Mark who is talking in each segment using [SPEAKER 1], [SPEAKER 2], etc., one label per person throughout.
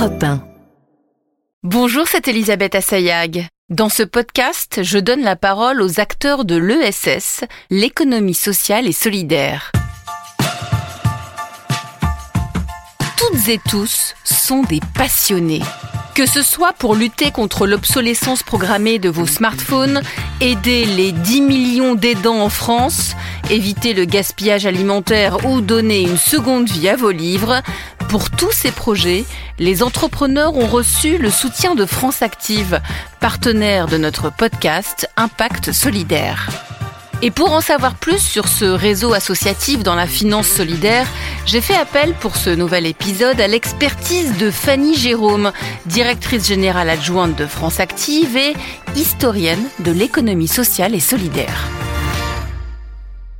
[SPEAKER 1] Europe 1.
[SPEAKER 2] Bonjour, c'est Elisabeth Assayag. Dans ce podcast, je donne la parole aux acteurs de l'ESS, l'économie sociale et solidaire. Toutes et tous sont des passionnés. Que ce soit pour lutter contre l'obsolescence programmée de vos smartphones, aider les 10 millions d'aidants en France, éviter le gaspillage alimentaire ou donner une seconde vie à vos livres, pour tous ces projets, les entrepreneurs ont reçu le soutien de France Active, partenaire de notre podcast Impact Solidaire. Et pour en savoir plus sur ce réseau associatif dans la finance solidaire, j'ai fait appel pour ce nouvel épisode à l'expertise de Fanny Jérôme, directrice générale adjointe de France Active et historienne de l'économie sociale et solidaire.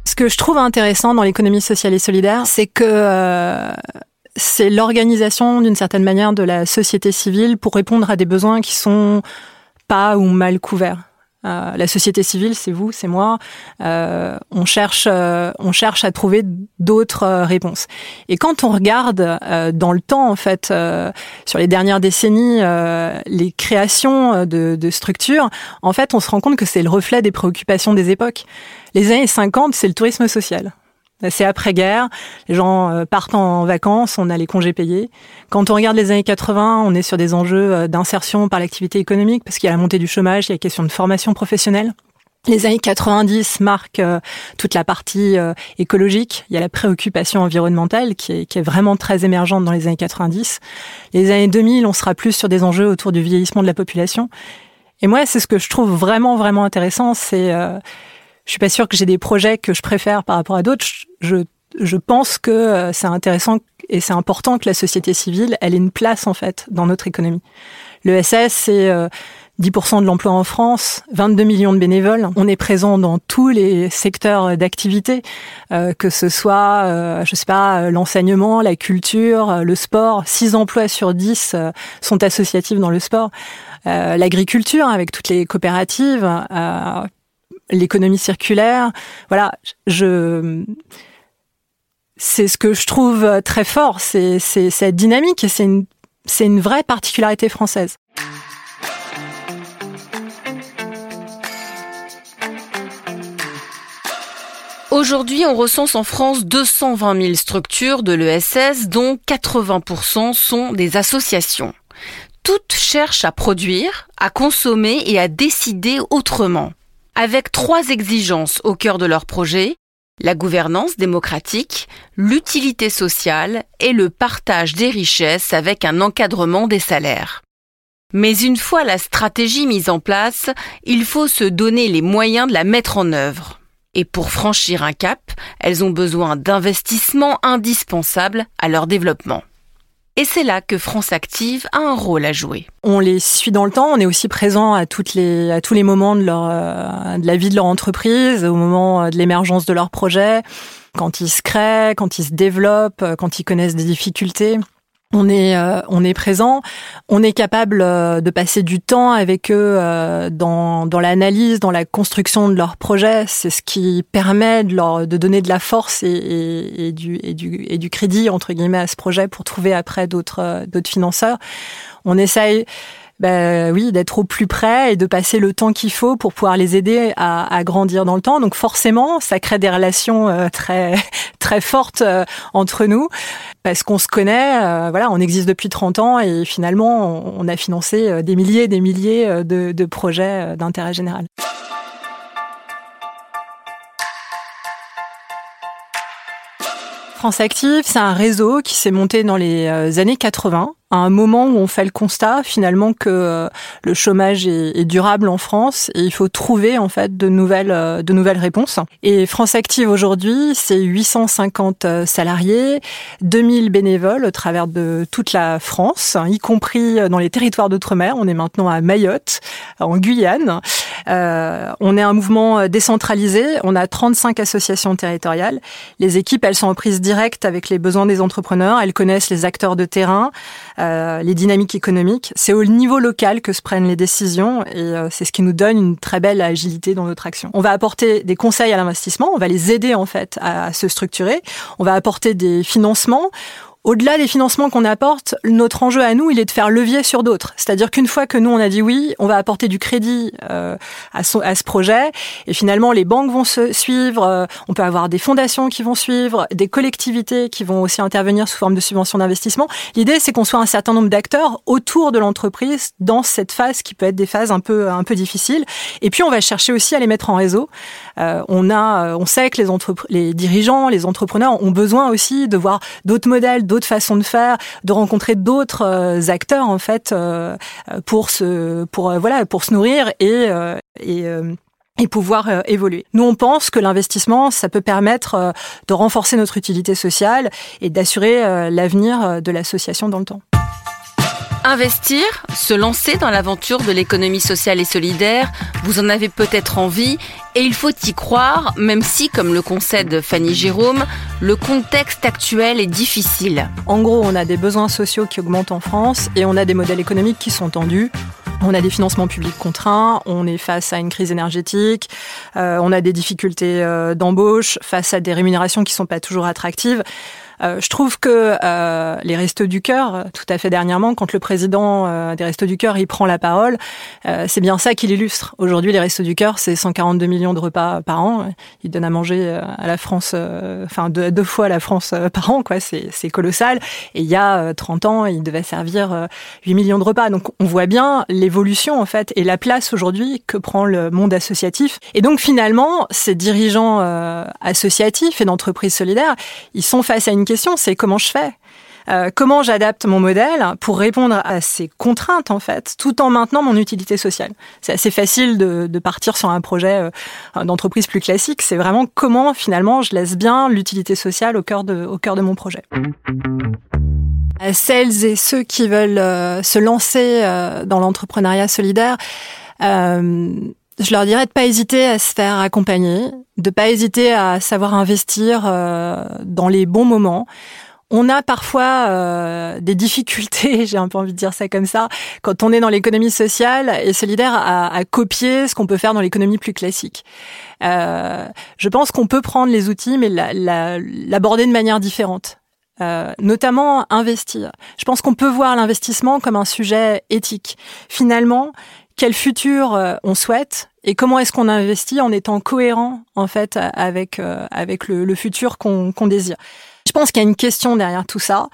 [SPEAKER 3] Ce que je trouve intéressant dans l'économie sociale et solidaire, c'est que euh, c'est l'organisation d'une certaine manière de la société civile pour répondre à des besoins qui sont pas ou mal couverts. Euh, la société civile, c'est vous, c'est moi. Euh, on cherche, euh, on cherche à trouver d'autres euh, réponses. Et quand on regarde euh, dans le temps, en fait, sur les dernières décennies, les créations de, de, structures, en fait, on se rend compte que c'est le reflet des préoccupations des époques. Les années 50, c'est le tourisme social. C'est après-guerre, les gens euh, partent en vacances, on a les congés payés. Quand on regarde les années 80, on est sur des enjeux euh, d'insertion par l'activité économique, parce qu'il y a la montée du chômage, il y a la question de formation professionnelle. Les années 90 marquent euh, toute la partie écologique. Il y a la préoccupation environnementale qui est, qui est, vraiment très émergente dans les années 90. Les années 2000, on sera plus sur des enjeux autour du vieillissement de la population. Et moi, c'est ce que je trouve vraiment, vraiment intéressant, c'est je suis pas sûre que j'ai des projets que je préfère par rapport à d'autres. Je, je pense que euh, c'est intéressant et c'est important que la société civile, elle ait une place en fait dans notre économie. Le SS, c'est 10% euh, de l'emploi en France, 22 millions de bénévoles. On est présent dans tous les secteurs d'activité, euh, que ce soit, je sais pas, l'enseignement, la culture, le sport. 6 emplois sur 10 sont associatifs dans le sport. L'agriculture, avec toutes les coopératives l'économie circulaire. Voilà, je c'est ce que je trouve très fort, c'est cette dynamique et c'est une, une vraie particularité française.
[SPEAKER 2] Aujourd'hui, on recense en France 220 000 structures de l'ESS, dont 80% sont des associations. Toutes cherchent à produire, à consommer et à décider autrement avec trois exigences au cœur de leur projet, la gouvernance démocratique, l'utilité sociale et le partage des richesses avec un encadrement des salaires. Mais une fois la stratégie mise en place, il faut se donner les moyens de la mettre en œuvre. Et pour franchir un cap, elles ont besoin d'investissements indispensables à leur développement. Et c'est là que France Active a un rôle à jouer.
[SPEAKER 3] On les suit dans le temps, on est aussi présent à toutes les à tous les moments de leur euh, de la vie de leur entreprise, au moment euh, de l'émergence de leur projet, quand ils se créent, quand ils se développent, euh, quand ils connaissent des difficultés on est euh, on est présent, on est capable euh, de passer du temps avec eux euh, dans dans l'analyse, dans la construction de leur projet. C'est ce qui permet de leur de donner de la force et, et, et, du et du et du crédit entre guillemets à ce projet pour trouver après d'autres d'autres financeurs. On essaye ben oui, d'être au plus près et de passer le temps qu'il faut pour pouvoir les aider à, grandir dans le temps. Donc forcément, ça crée des relations euh, très très fortes euh, entre nous parce qu'on se connaît. Euh, voilà, on existe depuis 30 ans et finalement, on, a financé des milliers et des milliers de, de projets d'intérêt général. France Active, c'est un réseau qui s'est monté dans les années 80 à un moment où on fait le constat finalement que euh, le chômage est, durable en France et il faut trouver en fait de nouvelles euh, de nouvelles réponses. Et France Active aujourd'hui, c'est 850 euh, salariés, 2000 bénévoles au travers de toute la France, y compris dans les territoires d'outre-mer. On est maintenant à Mayotte, en Guyane. Euh, on est un mouvement décentralisé. On a 35 associations territoriales. Les équipes, elles sont en prise directe avec les besoins des entrepreneurs. Elles connaissent les acteurs de terrain. Euh, les dynamiques économiques. C'est au niveau local que se prennent les décisions et euh, c'est ce qui nous donne une très belle agilité dans notre action. On va apporter des conseils à l'investissement, on va les aider en fait à, se structurer, on va apporter des financements au-delà des financements qu'on apporte, notre enjeu à nous, il est de faire levier sur d'autres. C'est-à-dire qu'une fois que nous, on a dit oui, on va apporter du crédit euh, à, ce projet, et finalement, les banques vont se suivre, euh, on peut avoir des fondations qui vont suivre, des collectivités qui vont aussi intervenir sous forme de subventions d'investissement. L'idée, c'est qu'on soit un certain nombre d'acteurs autour de l'entreprise dans cette phase qui peut être des phases un peu, un peu difficiles. Et puis, on va chercher aussi à les mettre en réseau. Euh, on a, on sait que les, les dirigeants, les entrepreneurs ont besoin aussi de voir d'autres modèles, d'autres façons de faire, de rencontrer d'autres euh, acteurs en fait euh, pour se pour euh, voilà pour se nourrir et et et pouvoir évoluer. Nous, on pense que l'investissement, ça peut permettre de renforcer notre utilité sociale et d'assurer l'avenir de l'association dans le temps.
[SPEAKER 2] Investir, se lancer dans l'aventure de l'économie sociale et solidaire, vous en avez peut-être envie et il faut y croire, même si, comme le concède Fanny Jérôme, le contexte actuel est difficile.
[SPEAKER 3] En gros, on a des besoins sociaux qui augmentent en France et on a des modèles économiques qui sont tendus. On a des financements publics contraints, on est face à une crise énergétique, euh, on a des difficultés euh, d'embauche face à des rémunérations qui sont pas toujours attractives. Euh, je trouve que euh, les Restos du Cœur, tout à fait dernièrement, quand le président euh, des Restos du Cœur il prend la parole, c'est bien ça qu'il illustre. Aujourd'hui, les Restos du Cœur, c'est 142 millions de repas par an. Ils donnent à manger à la France, enfin deux, fois à la France par an, quoi. C'est colossal. Et il y a 30 ans, il devait servir 8 millions de repas. Donc on voit bien l'évolution en fait et la place aujourd'hui que prend le monde associatif. Et donc finalement, ces dirigeants associatifs et d'entreprises solidaires, ils sont face à une c'est comment je fais? Euh, comment j'adapte mon modèle pour répondre à ces contraintes en fait, tout en maintenant mon utilité sociale? C'est assez facile de, partir sur un projet euh, d'entreprise plus classique. C'est vraiment comment finalement je laisse bien l'utilité sociale au cœur de, mon projet. À celles et ceux qui veulent euh, se lancer dans l'entrepreneuriat solidaire, je leur dirais de pas hésiter à se faire accompagner, de pas hésiter à savoir investir euh, dans les bons moments. On a parfois euh, des difficultés, j'ai un peu envie de dire ça comme ça, quand on est dans l'économie sociale et solidaire à, à copier ce qu'on peut faire dans l'économie plus classique. Euh, je pense qu'on peut prendre les outils, mais l'aborder de manière différente. Euh, notamment investir. Je pense qu'on peut voir l'investissement comme un sujet éthique. Finalement, quel futur euh, on souhaite et comment est-ce qu'on investit en étant cohérent en fait avec euh, avec le, le futur qu'on désire. Je pense qu'il y a une question derrière tout ça.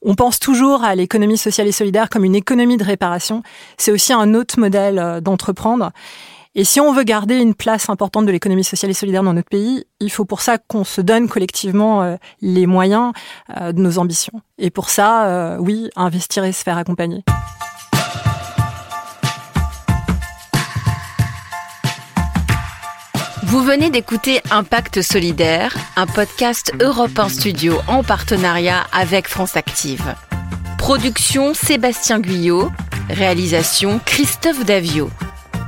[SPEAKER 3] On pense toujours à l'économie sociale et solidaire comme une économie de réparation. C'est aussi un autre modèle euh, d'entreprendre. Et si on veut garder une place importante de l'économie sociale et solidaire dans notre pays, il faut pour ça qu'on se donne collectivement les moyens de nos ambitions. Et pour ça, oui, investir et se faire accompagner.
[SPEAKER 2] Vous venez d'écouter Impact Solidaire, un podcast Europe 1 Studio en partenariat avec France Active. Production Sébastien Guyot, réalisation Christophe Davio.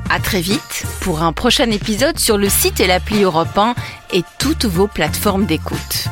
[SPEAKER 2] À très vite pour un prochain épisode sur le site et l'appli Europe 1 et toutes vos plateformes d'écoute.